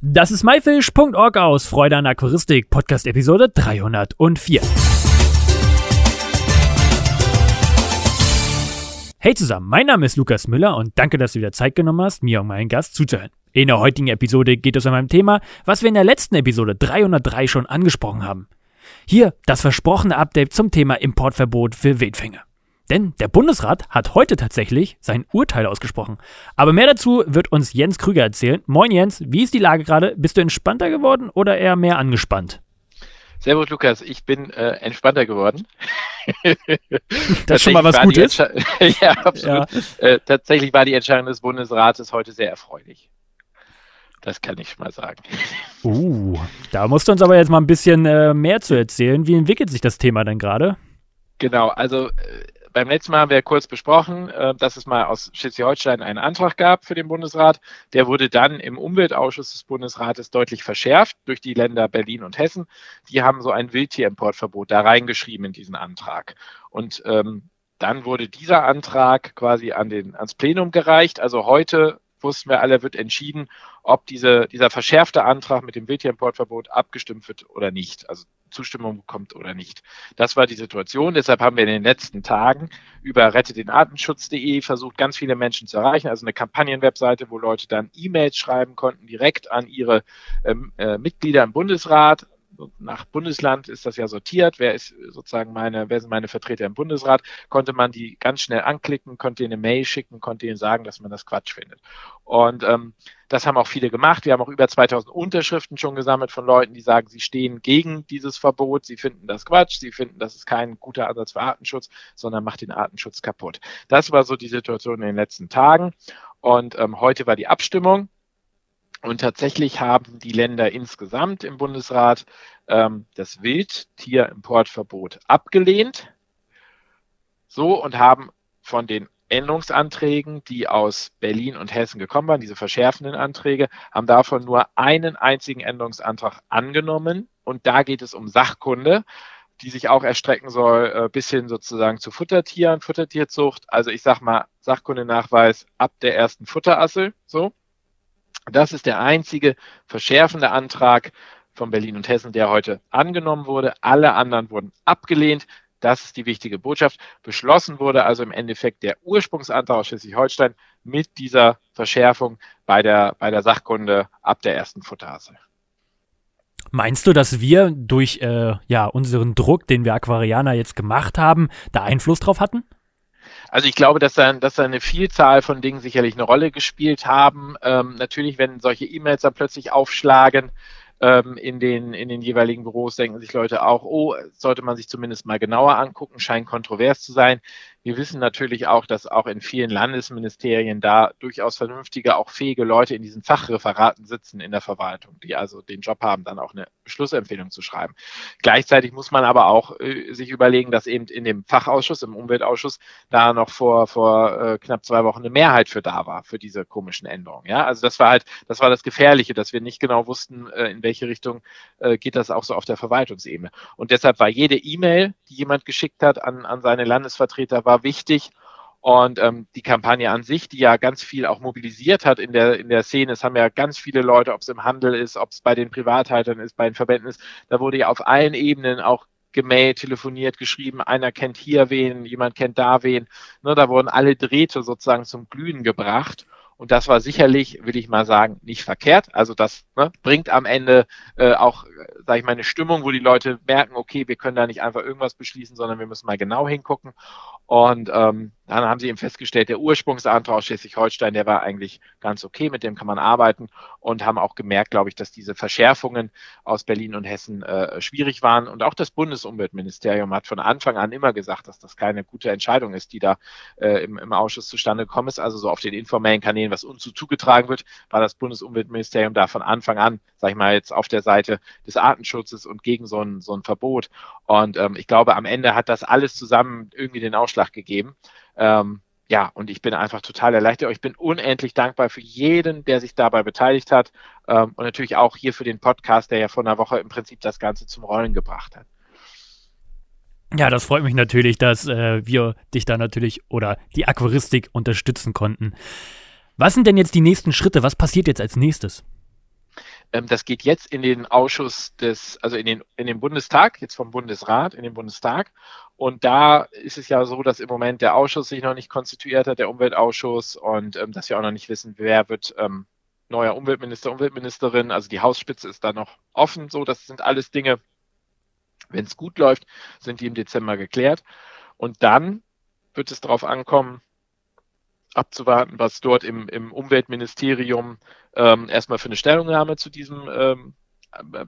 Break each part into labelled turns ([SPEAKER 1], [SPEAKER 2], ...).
[SPEAKER 1] Das ist myfish.org aus Freude an Aquaristik, Podcast Episode 304. Hey zusammen, mein Name ist Lukas Müller und danke, dass du wieder Zeit genommen hast, mir und meinen Gast zuzuhören. In der heutigen Episode geht es um ein Thema, was wir in der letzten Episode 303 schon angesprochen haben. Hier das versprochene Update zum Thema Importverbot für Wildfänge. Denn der Bundesrat hat heute tatsächlich sein Urteil ausgesprochen. Aber mehr dazu wird uns Jens Krüger erzählen. Moin Jens, wie ist die Lage gerade? Bist du entspannter geworden oder eher mehr angespannt?
[SPEAKER 2] Servus Lukas, ich bin äh, entspannter geworden.
[SPEAKER 1] das ist schon mal was Gutes.
[SPEAKER 2] ja, absolut. Ja. Äh, tatsächlich war die Entscheidung des Bundesrates heute sehr erfreulich. Das kann ich mal sagen.
[SPEAKER 1] Uh, da musst du uns aber jetzt mal ein bisschen äh, mehr zu erzählen. Wie entwickelt sich das Thema denn gerade?
[SPEAKER 2] Genau, also äh, beim letzten Mal haben wir kurz besprochen, äh, dass es mal aus Schleswig-Holstein einen Antrag gab für den Bundesrat. Der wurde dann im Umweltausschuss des Bundesrates deutlich verschärft durch die Länder Berlin und Hessen. Die haben so ein Wildtierimportverbot da reingeschrieben in diesen Antrag. Und ähm, dann wurde dieser Antrag quasi an den, ans Plenum gereicht. Also heute wussten wir alle, wird entschieden, ob diese, dieser verschärfte Antrag mit dem Wildtierimportverbot abgestimmt wird oder nicht. Also Zustimmung bekommt oder nicht. Das war die Situation. Deshalb haben wir in den letzten Tagen über rettetdenartenschutz.de versucht, ganz viele Menschen zu erreichen. Also eine Kampagnenwebseite, wo Leute dann E-Mails schreiben konnten, direkt an ihre ähm, äh, Mitglieder im Bundesrat, nach Bundesland ist das ja sortiert, wer ist sozusagen meine, wer sind meine Vertreter im Bundesrat, konnte man die ganz schnell anklicken, konnte ihnen eine Mail schicken, konnte ihnen sagen, dass man das Quatsch findet. Und ähm, das haben auch viele gemacht. Wir haben auch über 2000 Unterschriften schon gesammelt von Leuten, die sagen, sie stehen gegen dieses Verbot, sie finden das Quatsch, sie finden, das ist kein guter Ansatz für Artenschutz, sondern macht den Artenschutz kaputt. Das war so die Situation in den letzten Tagen. Und ähm, heute war die Abstimmung. Und tatsächlich haben die Länder insgesamt im Bundesrat ähm, das Wildtierimportverbot abgelehnt. So und haben von den Änderungsanträgen, die aus Berlin und Hessen gekommen waren, diese verschärfenden Anträge, haben davon nur einen einzigen Änderungsantrag angenommen. Und da geht es um Sachkunde, die sich auch erstrecken soll äh, bis hin sozusagen zu Futtertieren, Futtertierzucht. Also ich sag mal, Sachkundenachweis ab der ersten Futterassel. So. Das ist der einzige verschärfende Antrag von Berlin und Hessen, der heute angenommen wurde. Alle anderen wurden abgelehnt. Das ist die wichtige Botschaft. Beschlossen wurde also im Endeffekt der Ursprungsantrag aus Schleswig-Holstein mit dieser Verschärfung bei der, bei der Sachkunde ab der ersten Futterasse.
[SPEAKER 1] Meinst du, dass wir durch äh, ja, unseren Druck, den wir Aquarianer jetzt gemacht haben, da Einfluss drauf hatten?
[SPEAKER 2] Also ich glaube, dass da, dass da eine Vielzahl von Dingen sicherlich eine Rolle gespielt haben. Ähm, natürlich, wenn solche E-Mails dann plötzlich aufschlagen, ähm, in, den, in den jeweiligen Büros denken sich Leute auch, oh, sollte man sich zumindest mal genauer angucken, scheint kontrovers zu sein. Wir wissen natürlich auch, dass auch in vielen Landesministerien da durchaus vernünftige, auch fähige Leute in diesen Fachreferaten sitzen in der Verwaltung, die also den Job haben, dann auch eine Beschlussempfehlung zu schreiben. Gleichzeitig muss man aber auch äh, sich überlegen, dass eben in dem Fachausschuss, im Umweltausschuss, da noch vor, vor äh, knapp zwei Wochen eine Mehrheit für da war, für diese komischen Änderungen. Ja, also das war halt, das war das Gefährliche, dass wir nicht genau wussten, äh, in welche Richtung äh, geht das auch so auf der Verwaltungsebene. Und deshalb war jede E-Mail, die jemand geschickt hat an, an seine Landesvertreter, war wichtig. Und ähm, die Kampagne an sich, die ja ganz viel auch mobilisiert hat in der, in der Szene, es haben ja ganz viele Leute, ob es im Handel ist, ob es bei den Privathaltern ist, bei den Verbänden ist, da wurde ja auf allen Ebenen auch gemailt, telefoniert, geschrieben, einer kennt hier wen, jemand kennt da wen. Ne, da wurden alle Drähte sozusagen zum Glühen gebracht. Und das war sicherlich, will ich mal sagen, nicht verkehrt. Also das ne, bringt am Ende äh, auch, sage ich mal, eine Stimmung, wo die Leute merken, okay, wir können da nicht einfach irgendwas beschließen, sondern wir müssen mal genau hingucken. Und ähm, dann haben sie eben festgestellt, der Ursprungsantrag aus Schleswig-Holstein, der war eigentlich ganz okay, mit dem kann man arbeiten und haben auch gemerkt, glaube ich, dass diese Verschärfungen aus Berlin und Hessen äh, schwierig waren. Und auch das Bundesumweltministerium hat von Anfang an immer gesagt, dass das keine gute Entscheidung ist, die da äh, im, im Ausschuss zustande gekommen ist. Also so auf den informellen Kanälen, was uns so zugetragen wird, war das Bundesumweltministerium da von Anfang an, sage ich mal, jetzt auf der Seite des Artenschutzes und gegen so ein, so ein Verbot. Und ähm, ich glaube, am Ende hat das alles zusammen irgendwie den Ausschlag Ausschlag gegeben. Ähm, ja, und ich bin einfach total erleichtert. Ich bin unendlich dankbar für jeden, der sich dabei beteiligt hat. Ähm, und natürlich auch hier für den Podcast, der ja vor einer Woche im Prinzip das Ganze zum Rollen gebracht hat.
[SPEAKER 1] Ja, das freut mich natürlich, dass äh, wir dich da natürlich oder die Aquaristik unterstützen konnten. Was sind denn jetzt die nächsten Schritte? Was passiert jetzt als nächstes?
[SPEAKER 2] Ähm, das geht jetzt in den Ausschuss des, also in den, in den Bundestag, jetzt vom Bundesrat, in den Bundestag. Und da ist es ja so, dass im Moment der Ausschuss sich noch nicht konstituiert hat, der Umweltausschuss, und ähm, dass wir auch noch nicht wissen, wer wird ähm, neuer Umweltminister, Umweltministerin. Also die Hausspitze ist da noch offen. So, das sind alles Dinge, wenn es gut läuft, sind die im Dezember geklärt. Und dann wird es darauf ankommen, abzuwarten, was dort im, im Umweltministerium ähm, erstmal für eine Stellungnahme zu diesem ähm,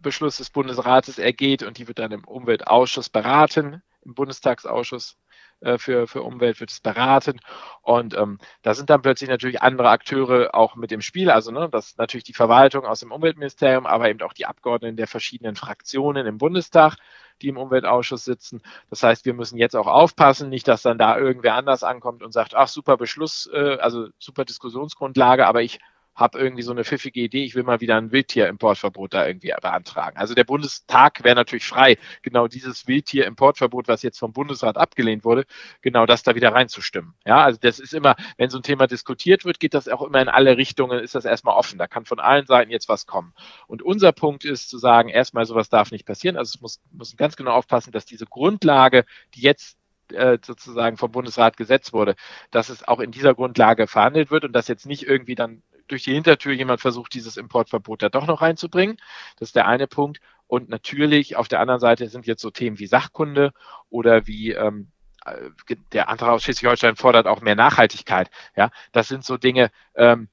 [SPEAKER 2] Beschluss des Bundesrates ergeht und die wird dann im Umweltausschuss beraten, im Bundestagsausschuss äh, für, für Umwelt wird es beraten. Und ähm, da sind dann plötzlich natürlich andere Akteure auch mit im Spiel. Also ne, das ist natürlich die Verwaltung aus dem Umweltministerium, aber eben auch die Abgeordneten der verschiedenen Fraktionen im Bundestag, die im Umweltausschuss sitzen. Das heißt, wir müssen jetzt auch aufpassen, nicht, dass dann da irgendwer anders ankommt und sagt, ach super Beschluss, äh, also super Diskussionsgrundlage, aber ich habe irgendwie so eine pfiffige Idee, ich will mal wieder ein Wildtier-Importverbot da irgendwie beantragen. Also der Bundestag wäre natürlich frei, genau dieses Wildtier-Importverbot, was jetzt vom Bundesrat abgelehnt wurde, genau das da wieder reinzustimmen. Ja, also das ist immer, wenn so ein Thema diskutiert wird, geht das auch immer in alle Richtungen, ist das erstmal offen. Da kann von allen Seiten jetzt was kommen. Und unser Punkt ist zu sagen, erstmal sowas darf nicht passieren. Also es muss, muss ganz genau aufpassen, dass diese Grundlage, die jetzt äh, sozusagen vom Bundesrat gesetzt wurde, dass es auch in dieser Grundlage verhandelt wird und dass jetzt nicht irgendwie dann durch die Hintertür jemand versucht, dieses Importverbot da doch noch reinzubringen. Das ist der eine Punkt. Und natürlich auf der anderen Seite sind jetzt so Themen wie Sachkunde oder wie ähm, äh, der Antrag aus Schleswig-Holstein fordert auch mehr Nachhaltigkeit. Ja, das sind so Dinge, ähm,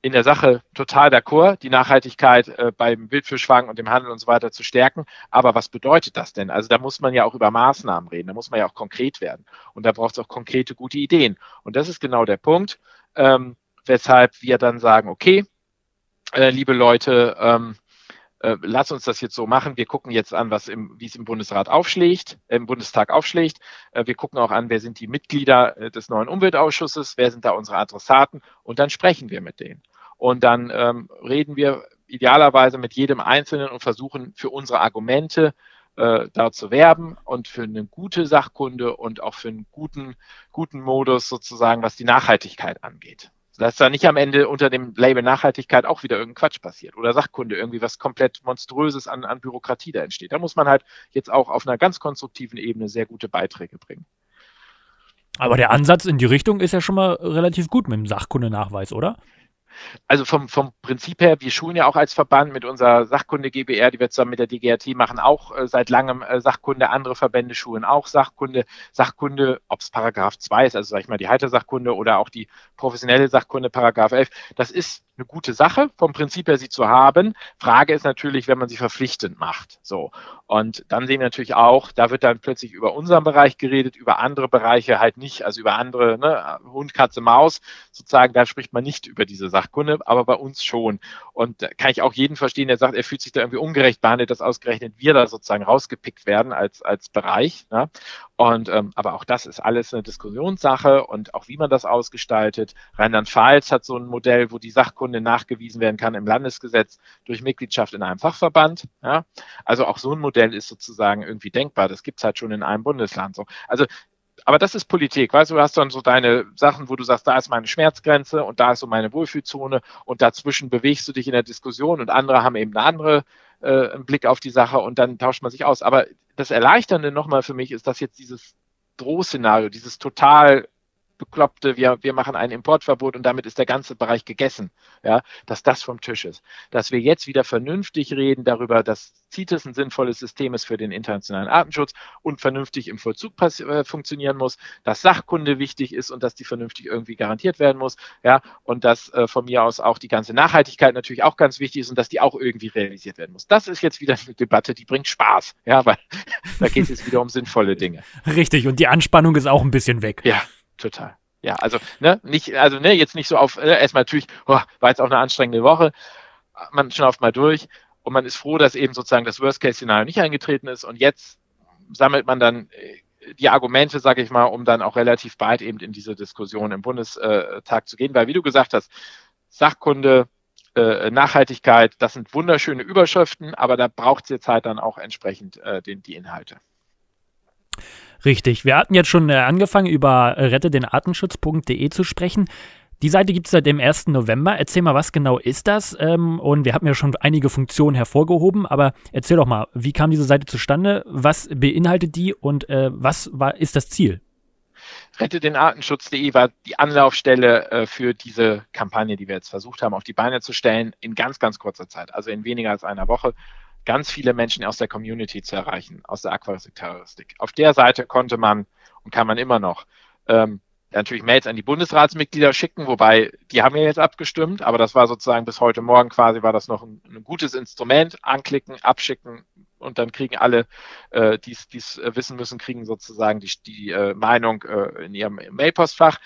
[SPEAKER 2] in der Sache total d'accord, die Nachhaltigkeit äh, beim Wildfischfang und dem Handel und so weiter zu stärken. Aber was bedeutet das denn? Also da muss man ja auch über Maßnahmen reden, da muss man ja auch konkret werden. Und da braucht es auch konkrete, gute Ideen. Und das ist genau der Punkt. Ähm, weshalb wir dann sagen, okay, äh, liebe Leute, ähm, äh, lass uns das jetzt so machen. Wir gucken jetzt an, was im, wie es im Bundesrat aufschlägt, äh, im Bundestag aufschlägt. Äh, wir gucken auch an, wer sind die Mitglieder äh, des neuen Umweltausschusses, wer sind da unsere Adressaten und dann sprechen wir mit denen. Und dann ähm, reden wir idealerweise mit jedem Einzelnen und versuchen für unsere Argumente äh, da zu werben und für eine gute Sachkunde und auch für einen guten, guten Modus sozusagen, was die Nachhaltigkeit angeht dass da nicht am Ende unter dem Label Nachhaltigkeit auch wieder irgendein Quatsch passiert oder Sachkunde irgendwie was komplett Monströses an, an Bürokratie da entsteht. Da muss man halt jetzt auch auf einer ganz konstruktiven Ebene sehr gute Beiträge bringen.
[SPEAKER 1] Aber der Ansatz in die Richtung ist ja schon mal relativ gut mit dem Sachkundenachweis, oder?
[SPEAKER 2] Also vom, vom Prinzip her, wir schulen ja auch als Verband mit unserer Sachkunde GBR, die wir zusammen mit der DGRT machen, auch äh, seit langem äh, Sachkunde. Andere Verbände schulen auch Sachkunde. Sachkunde, ob es Paragraph 2 ist, also sag ich mal die Heitersachkunde oder auch die professionelle Sachkunde, Paragraph 11, das ist eine gute Sache, vom Prinzip her sie zu haben. Frage ist natürlich, wenn man sie verpflichtend macht. So. Und dann sehen wir natürlich auch, da wird dann plötzlich über unseren Bereich geredet, über andere Bereiche halt nicht, also über andere, ne, Hund, Katze, Maus, sozusagen, da spricht man nicht über diese Sachkunde, aber bei uns schon. Und da kann ich auch jeden verstehen, der sagt, er fühlt sich da irgendwie ungerecht behandelt, dass ausgerechnet wir da sozusagen rausgepickt werden als, als Bereich. Ne? Und ähm, aber auch das ist alles eine Diskussionssache und auch wie man das ausgestaltet. Rheinland-Pfalz hat so ein Modell, wo die Sachkunde nachgewiesen werden kann im Landesgesetz durch Mitgliedschaft in einem Fachverband. Ja? Also auch so ein Modell ist sozusagen irgendwie denkbar. Das gibt's halt schon in einem Bundesland so. Also aber das ist Politik, weißt du, du hast dann so deine Sachen, wo du sagst, da ist meine Schmerzgrenze und da ist so meine Wohlfühlzone und dazwischen bewegst du dich in der Diskussion und andere haben eben eine andere äh, einen Blick auf die Sache und dann tauscht man sich aus. Aber das Erleichternde nochmal für mich ist, dass jetzt dieses Drohszenario, dieses total bekloppte, wir, wir machen ein Importverbot und damit ist der ganze Bereich gegessen, ja, dass das vom Tisch ist. Dass wir jetzt wieder vernünftig reden darüber, dass CITES ein sinnvolles System ist für den internationalen Artenschutz und vernünftig im Vollzug äh, funktionieren muss, dass Sachkunde wichtig ist und dass die vernünftig irgendwie garantiert werden muss, ja, und dass äh, von mir aus auch die ganze Nachhaltigkeit natürlich auch ganz wichtig ist und dass die auch irgendwie realisiert werden muss. Das ist jetzt wieder eine Debatte, die bringt Spaß, ja, weil da geht es jetzt wieder um sinnvolle Dinge.
[SPEAKER 1] Richtig, und die Anspannung ist auch ein bisschen weg.
[SPEAKER 2] Ja, total. Ja, also, ne, nicht, also, ne, jetzt nicht so auf, äh, erstmal natürlich, oh, war jetzt auch eine anstrengende Woche. Man schnauft mal durch und man ist froh, dass eben sozusagen das Worst-Case-Szenario nicht eingetreten ist und jetzt sammelt man dann äh, die Argumente, sage ich mal, um dann auch relativ bald eben in diese Diskussion im Bundestag zu gehen, weil wie du gesagt hast, Sachkunde, äh, Nachhaltigkeit, das sind wunderschöne Überschriften, aber da braucht es jetzt halt dann auch entsprechend äh, den, die Inhalte.
[SPEAKER 1] Richtig. Wir hatten jetzt schon äh, angefangen, über rettedenartenschutz.de zu sprechen. Die Seite gibt es seit dem 1. November. Erzähl mal, was genau ist das? Ähm, und wir haben ja schon einige Funktionen hervorgehoben, aber erzähl doch mal, wie kam diese Seite zustande? Was beinhaltet die und äh, was war, ist das Ziel?
[SPEAKER 2] Rette den Artenschutz.de war die Anlaufstelle äh, für diese Kampagne, die wir jetzt versucht haben, auf die Beine zu stellen, in ganz, ganz kurzer Zeit, also in weniger als einer Woche, ganz viele Menschen aus der Community zu erreichen, aus der Aquaristik-Terroristik. Auf der Seite konnte man und kann man immer noch ähm, natürlich Mails an die Bundesratsmitglieder schicken, wobei die haben ja jetzt abgestimmt, aber das war sozusagen bis heute Morgen quasi war das noch ein, ein gutes Instrument. Anklicken, abschicken und dann kriegen alle, äh, die es äh, wissen müssen, kriegen sozusagen die, die äh, Meinung äh, in ihrem Mailpostfach.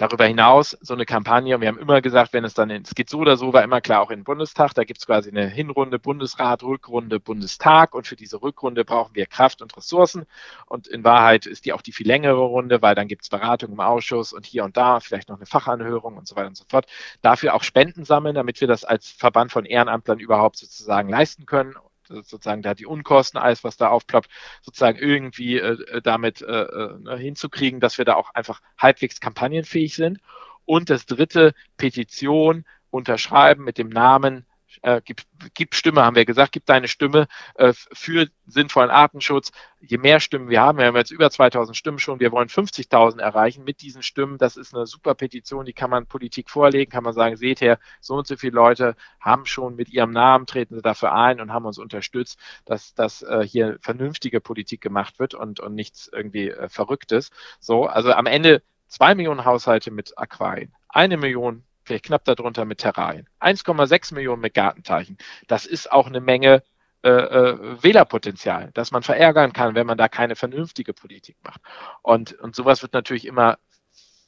[SPEAKER 2] Darüber hinaus so eine Kampagne, und wir haben immer gesagt, wenn es dann, in, es geht so oder so, war immer klar auch in den Bundestag, da gibt es quasi eine Hinrunde Bundesrat, Rückrunde Bundestag. Und für diese Rückrunde brauchen wir Kraft und Ressourcen. Und in Wahrheit ist die auch die viel längere Runde, weil dann gibt es Beratung im Ausschuss und hier und da, vielleicht noch eine Fachanhörung und so weiter und so fort. Dafür auch Spenden sammeln, damit wir das als Verband von Ehrenamtlern überhaupt sozusagen leisten können sozusagen da die Unkosten, alles, was da aufploppt, sozusagen irgendwie äh, äh damit äh, äh, ne, hinzukriegen, dass wir da auch einfach halbwegs kampagnenfähig sind. Und das dritte, Petition unterschreiben mit dem Namen äh, gib, gib Stimme, haben wir gesagt, gib deine Stimme äh, für sinnvollen Artenschutz. Je mehr Stimmen wir haben, wir haben jetzt über 2000 Stimmen schon, wir wollen 50.000 erreichen mit diesen Stimmen. Das ist eine super Petition, die kann man Politik vorlegen, kann man sagen, seht her, so und so viele Leute haben schon mit ihrem Namen, treten sie dafür ein und haben uns unterstützt, dass, dass äh, hier vernünftige Politik gemacht wird und, und nichts irgendwie äh, Verrücktes. So, also am Ende zwei Millionen Haushalte mit Aquarien, eine Million vielleicht knapp darunter mit Terrarien. 1,6 Millionen mit Gartenteichen. Das ist auch eine Menge äh, äh, Wählerpotenzial, das man verärgern kann, wenn man da keine vernünftige Politik macht. Und, und sowas wird natürlich immer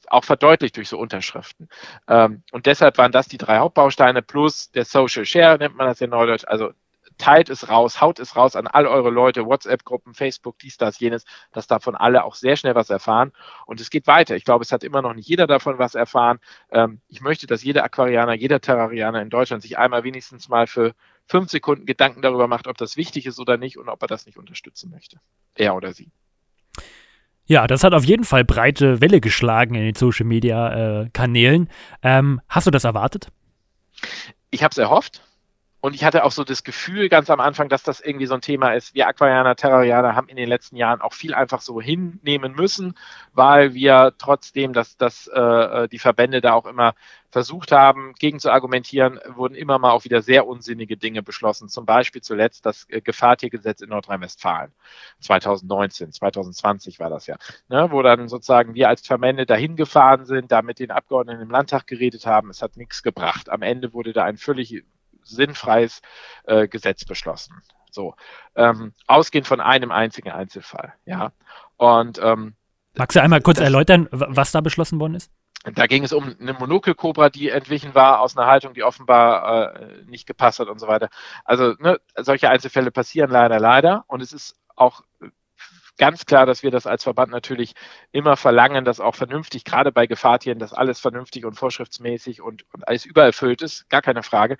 [SPEAKER 2] auch verdeutlicht durch so Unterschriften. Ähm, und deshalb waren das die drei Hauptbausteine plus der Social Share, nennt man das in Neudeutsch, also teilt es raus, haut es raus an all eure Leute, WhatsApp-Gruppen, Facebook, dies, das, jenes, dass davon alle auch sehr schnell was erfahren. Und es geht weiter. Ich glaube, es hat immer noch nicht jeder davon was erfahren. Ähm, ich möchte, dass jeder Aquarianer, jeder Terrarianer in Deutschland sich einmal wenigstens mal für fünf Sekunden Gedanken darüber macht, ob das wichtig ist oder nicht und ob er das nicht unterstützen möchte. Er oder sie.
[SPEAKER 1] Ja, das hat auf jeden Fall breite Welle geschlagen in den Social Media äh, Kanälen. Ähm, hast du das erwartet?
[SPEAKER 2] Ich habe es erhofft. Und ich hatte auch so das Gefühl ganz am Anfang, dass das irgendwie so ein Thema ist. Wir Aquarianer, Terrarianer haben in den letzten Jahren auch viel einfach so hinnehmen müssen, weil wir trotzdem, dass, dass äh, die Verbände da auch immer versucht haben, gegen zu argumentieren, wurden immer mal auch wieder sehr unsinnige Dinge beschlossen. Zum Beispiel zuletzt das äh, Gefahrtiergesetz in Nordrhein-Westfalen. 2019, 2020 war das ja. Ne, wo dann sozusagen wir als Verbände dahin gefahren sind, da mit den Abgeordneten im Landtag geredet haben. Es hat nichts gebracht. Am Ende wurde da ein völlig sinnfreies äh, Gesetz beschlossen. So, ähm, ausgehend von einem einzigen Einzelfall, ja. Und ähm,
[SPEAKER 1] Magst du einmal kurz das, erläutern, was da beschlossen worden ist?
[SPEAKER 2] Da ging es um eine Monokelkobra, die entwichen war aus einer Haltung, die offenbar äh, nicht gepasst hat und so weiter. Also ne, solche Einzelfälle passieren leider, leider. Und es ist auch ganz klar, dass wir das als Verband natürlich immer verlangen, dass auch vernünftig, gerade bei Gefahrtieren, dass alles vernünftig und vorschriftsmäßig und, und alles übererfüllt ist, gar keine Frage.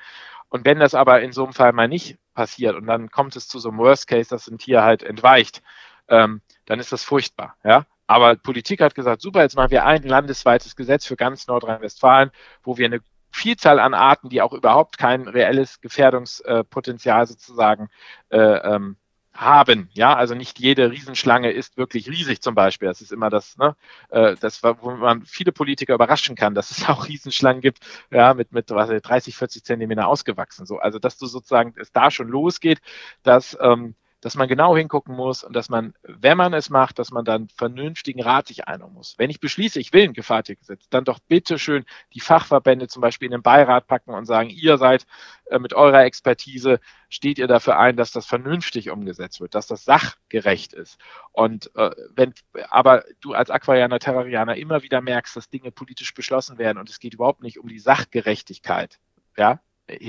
[SPEAKER 2] Und wenn das aber in so einem Fall mal nicht passiert und dann kommt es zu so einem Worst Case, dass ein Tier halt entweicht, ähm, dann ist das furchtbar, ja. Aber Politik hat gesagt, super, jetzt machen wir ein landesweites Gesetz für ganz Nordrhein-Westfalen, wo wir eine Vielzahl an Arten, die auch überhaupt kein reelles Gefährdungspotenzial sozusagen äh, ähm, haben. Ja, also nicht jede Riesenschlange ist wirklich riesig zum Beispiel. Das ist immer das, ne, äh, das, wo man viele Politiker überraschen kann, dass es auch Riesenschlangen gibt, ja, mit, mit was, 30, 40 Zentimeter ausgewachsen. So, also dass du sozusagen es da schon losgeht, dass ähm, dass man genau hingucken muss und dass man, wenn man es macht, dass man dann vernünftigen Rat sich einholen muss. Wenn ich beschließe, ich will ein Gefahrtiergesetz, dann doch bitte schön die Fachverbände zum Beispiel in den Beirat packen und sagen, ihr seid äh, mit eurer Expertise, steht ihr dafür ein, dass das vernünftig umgesetzt wird, dass das sachgerecht ist. Und äh, wenn aber du als Aquarianer, Terrarianer immer wieder merkst, dass Dinge politisch beschlossen werden und es geht überhaupt nicht um die Sachgerechtigkeit, ja,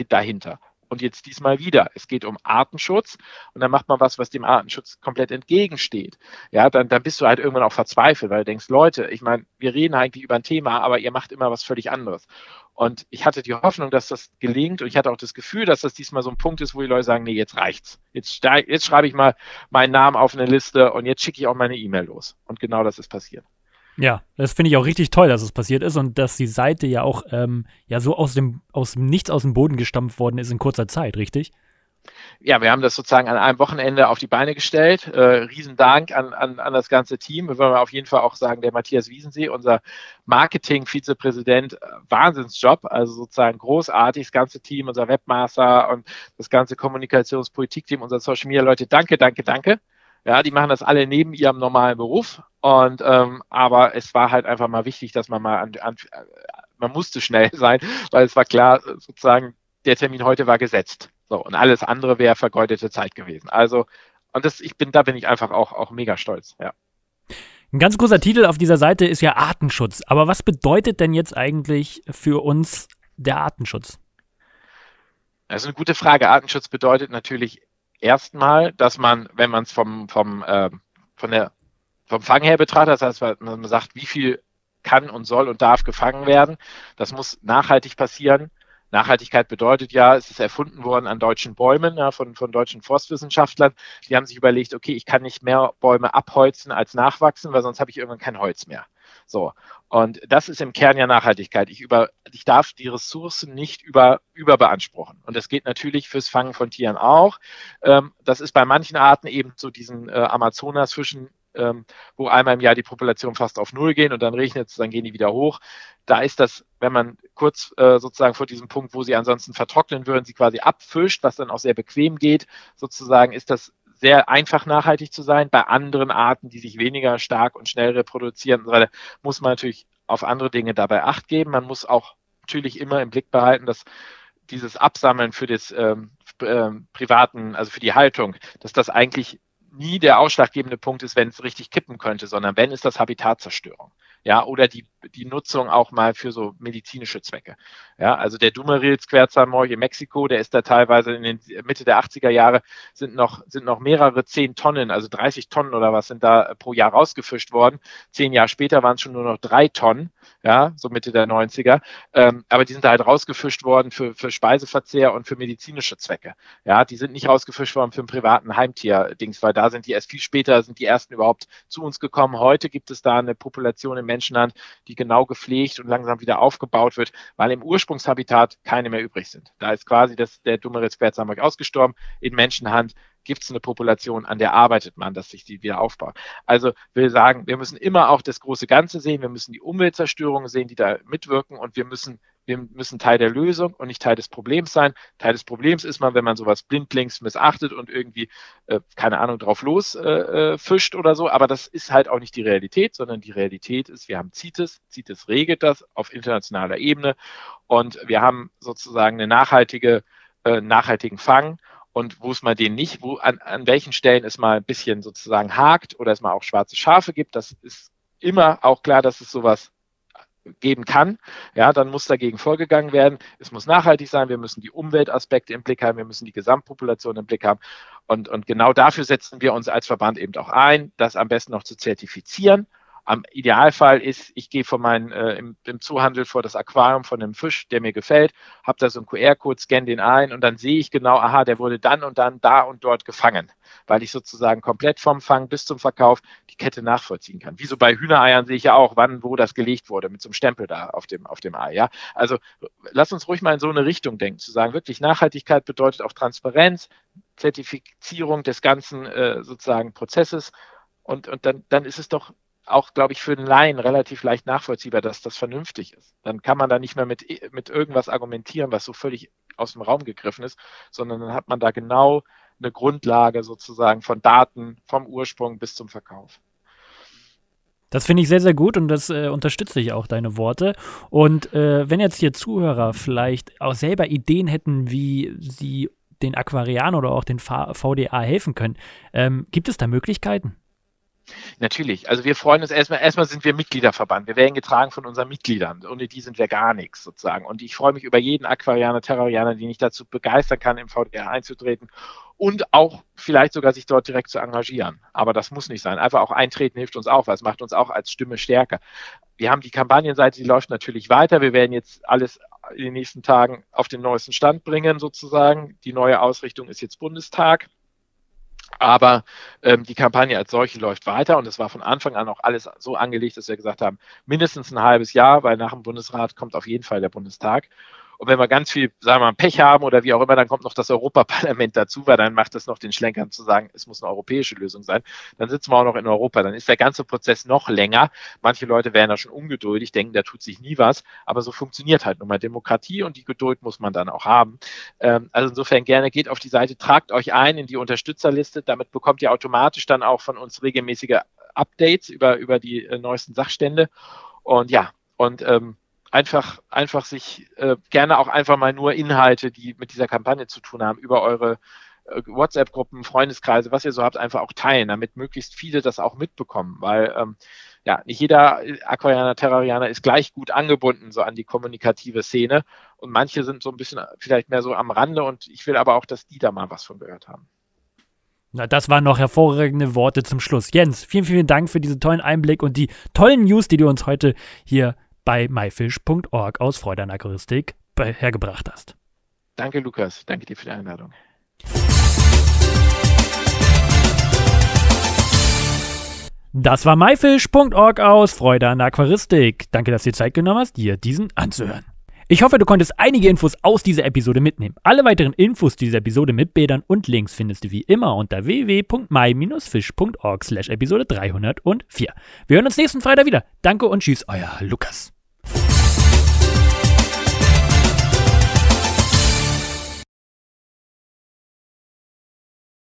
[SPEAKER 2] dahinter, und jetzt diesmal wieder. Es geht um Artenschutz und dann macht man was, was dem Artenschutz komplett entgegensteht. Ja, dann, dann bist du halt irgendwann auch verzweifelt, weil du denkst, Leute, ich meine, wir reden eigentlich über ein Thema, aber ihr macht immer was völlig anderes. Und ich hatte die Hoffnung, dass das gelingt und ich hatte auch das Gefühl, dass das diesmal so ein Punkt ist, wo die Leute sagen, nee, jetzt reicht's. Jetzt, jetzt schreibe ich mal meinen Namen auf eine Liste und jetzt schicke ich auch meine E-Mail los. Und genau das ist passiert.
[SPEAKER 1] Ja, das finde ich auch richtig toll, dass es passiert ist und dass die Seite ja auch ähm, ja so aus dem, aus Nichts aus dem Boden gestampft worden ist in kurzer Zeit, richtig?
[SPEAKER 2] Ja, wir haben das sozusagen an einem Wochenende auf die Beine gestellt. Äh, Riesendank an, an, an das ganze Team. Wir wollen auf jeden Fall auch sagen, der Matthias Wiesensee, unser Marketing-Vizepräsident, äh, Wahnsinnsjob, also sozusagen großartig, das ganze Team, unser Webmaster und das ganze Kommunikationspolitik-Team, unser Social Media Leute, danke, danke, danke. Ja, die machen das alle neben ihrem normalen Beruf. Und ähm, aber es war halt einfach mal wichtig, dass man mal an, an man musste schnell sein, weil es war klar, sozusagen, der Termin heute war gesetzt. So, und alles andere wäre vergeudete Zeit gewesen. Also, und das, ich bin, da bin ich einfach auch, auch mega stolz, ja.
[SPEAKER 1] Ein ganz großer Titel auf dieser Seite ist ja Artenschutz. Aber was bedeutet denn jetzt eigentlich für uns der Artenschutz?
[SPEAKER 2] Das ist eine gute Frage. Artenschutz bedeutet natürlich erstmal, dass man, wenn man es vom, vom, äh, von der, vom Fang her betrachtet, das heißt, man sagt, wie viel kann und soll und darf gefangen werden, das muss nachhaltig passieren. Nachhaltigkeit bedeutet ja, es ist erfunden worden an deutschen Bäumen, ja, von, von deutschen Forstwissenschaftlern. Die haben sich überlegt, okay, ich kann nicht mehr Bäume abholzen als nachwachsen, weil sonst habe ich irgendwann kein Holz mehr. So. Und das ist im Kern ja Nachhaltigkeit. Ich, über, ich darf die Ressourcen nicht über, überbeanspruchen. Und das geht natürlich fürs Fangen von Tieren auch. Ähm, das ist bei manchen Arten eben so diesen äh, Amazonasfischen ähm, wo einmal im Jahr die Population fast auf Null gehen und dann regnet es, dann gehen die wieder hoch. Da ist das, wenn man kurz äh, sozusagen vor diesem Punkt, wo sie ansonsten vertrocknen würden, sie quasi abfischt, was dann auch sehr bequem geht, sozusagen ist das sehr einfach nachhaltig zu sein. Bei anderen Arten, die sich weniger stark und schnell reproduzieren, muss man natürlich auf andere Dinge dabei Acht geben. Man muss auch natürlich immer im Blick behalten, dass dieses Absammeln für das ähm, äh, privaten, also für die Haltung, dass das eigentlich nie der ausschlaggebende Punkt ist, wenn es richtig kippen könnte, sondern wenn ist das Habitatzerstörung ja, oder die, die Nutzung auch mal für so medizinische Zwecke. Ja, also der Dumerils Querzalmorch in Mexiko, der ist da teilweise in den Mitte der 80er Jahre sind noch, sind noch mehrere zehn Tonnen, also 30 Tonnen oder was sind da pro Jahr rausgefischt worden. Zehn Jahre später waren es schon nur noch drei Tonnen, ja, so Mitte der 90er. Ähm, aber die sind da halt rausgefischt worden für, für Speiseverzehr und für medizinische Zwecke. Ja, die sind nicht rausgefischt worden für einen privaten Heimtier-Dings, weil da sind die erst viel später, sind die ersten überhaupt zu uns gekommen. Heute gibt es da eine Population im Menschenhand, die genau gepflegt und langsam wieder aufgebaut wird, weil im Ursprungshabitat keine mehr übrig sind. Da ist quasi das, der Dummeritz Quetzalberg ausgestorben. In Menschenhand gibt es eine Population, an der arbeitet man, dass sich die wieder aufbaut. Also will sagen, wir müssen immer auch das große Ganze sehen, wir müssen die Umweltzerstörung sehen, die da mitwirken und wir müssen wir müssen Teil der Lösung und nicht Teil des Problems sein. Teil des Problems ist man, wenn man sowas blindlings missachtet und irgendwie, äh, keine Ahnung, drauf los äh, äh, fischt oder so. Aber das ist halt auch nicht die Realität, sondern die Realität ist, wir haben CITES. CITES regelt das auf internationaler Ebene und wir haben sozusagen eine nachhaltige, äh, nachhaltigen Fang. Und wo es mal den nicht, wo an, an welchen Stellen es mal ein bisschen sozusagen hakt oder es mal auch schwarze Schafe gibt, das ist immer auch klar, dass es sowas geben kann, ja, dann muss dagegen vorgegangen werden. Es muss nachhaltig sein, wir müssen die Umweltaspekte im Blick haben, wir müssen die Gesamtpopulation im Blick haben. Und, und genau dafür setzen wir uns als Verband eben auch ein, das am besten noch zu zertifizieren am Idealfall ist, ich gehe von meinen, äh, im, im Zuhandel vor das Aquarium von einem Fisch, der mir gefällt, habe da so einen QR-Code, scanne den ein und dann sehe ich genau, aha, der wurde dann und dann da und dort gefangen, weil ich sozusagen komplett vom Fang bis zum Verkauf die Kette nachvollziehen kann. Wie so bei Hühnereiern sehe ich ja auch, wann, wo das gelegt wurde, mit so einem Stempel da auf dem, auf dem Ei. Ja? Also lass uns ruhig mal in so eine Richtung denken, zu sagen, wirklich Nachhaltigkeit bedeutet auch Transparenz, Zertifizierung des ganzen äh, sozusagen Prozesses und, und dann, dann ist es doch auch, glaube ich, für den Laien relativ leicht nachvollziehbar, dass das vernünftig ist. Dann kann man da nicht mehr mit, mit irgendwas argumentieren, was so völlig aus dem Raum gegriffen ist, sondern dann hat man da genau eine Grundlage sozusagen von Daten vom Ursprung bis zum Verkauf.
[SPEAKER 1] Das finde ich sehr, sehr gut und das äh, unterstütze ich auch, deine Worte. Und äh, wenn jetzt hier Zuhörer vielleicht auch selber Ideen hätten, wie sie den Aquarianern oder auch den VDA helfen können, ähm, gibt es da Möglichkeiten?
[SPEAKER 2] Natürlich. Also wir freuen uns erstmal, erstmal sind wir Mitgliederverband. Wir werden getragen von unseren Mitgliedern. Ohne die sind wir gar nichts sozusagen. Und ich freue mich über jeden Aquarianer, Terrarianer, den ich dazu begeistern kann, im VDR einzutreten und auch vielleicht sogar sich dort direkt zu engagieren. Aber das muss nicht sein. Einfach auch eintreten hilft uns auch, weil es macht uns auch als Stimme stärker. Wir haben die Kampagnenseite, die läuft natürlich weiter. Wir werden jetzt alles in den nächsten Tagen auf den neuesten Stand bringen sozusagen. Die neue Ausrichtung ist jetzt Bundestag Aber ähm, die Kampagne als solche läuft weiter und es war von Anfang an auch alles so angelegt, dass wir gesagt haben, mindestens ein halbes Jahr, weil nach dem Bundesrat kommt auf jeden Fall der Bundestag. Und wenn wir ganz viel, sagen wir mal, Pech haben oder wie auch immer, dann kommt noch das Europaparlament dazu, weil dann macht es noch den Schlenkern zu sagen, es muss eine europäische Lösung sein. Dann sitzen wir auch noch in Europa. Dann ist der ganze Prozess noch länger. Manche Leute werden da schon ungeduldig, denken, da tut sich nie was. Aber so funktioniert halt nun mal Demokratie und die Geduld muss man dann auch haben. Ähm, also insofern gerne geht auf die Seite, tragt euch ein in die Unterstützerliste. Damit bekommt ihr automatisch dann auch von uns regelmäßige Updates über, über die äh, neuesten Sachstände. Und ja, und ähm, einfach, einfach sich äh, gerne auch einfach mal nur Inhalte, die mit dieser Kampagne zu tun haben, über eure äh, WhatsApp-Gruppen, Freundeskreise, was ihr so habt, einfach auch teilen, damit möglichst viele das auch mitbekommen, weil ähm, ja, nicht jeder Aquarianer, Terrarianer ist gleich gut angebunden so an die kommunikative Szene und manche sind so ein bisschen vielleicht mehr so am Rande und ich will aber auch, dass die da mal was von gehört haben.
[SPEAKER 1] Na, das waren noch hervorragende Worte zum Schluss. Jens, vielen, vielen Dank für diesen tollen Einblick und die tollen News, die du uns heute hier bei myfish.org aus Freude an Aquaristik hergebracht hast.
[SPEAKER 2] Danke, Lukas. Danke dir für die Einladung.
[SPEAKER 1] Das war myfish.org aus Freude an Aquaristik. Danke, dass du dir Zeit genommen hast, dir diesen anzuhören. Ich hoffe, du konntest einige Infos aus dieser Episode mitnehmen. Alle weiteren Infos dieser Episode mit Bildern und Links findest du wie immer unter www.my-fish.org slash Episode 304. Wir hören uns nächsten Freitag wieder. Danke und tschüss, euer Lukas.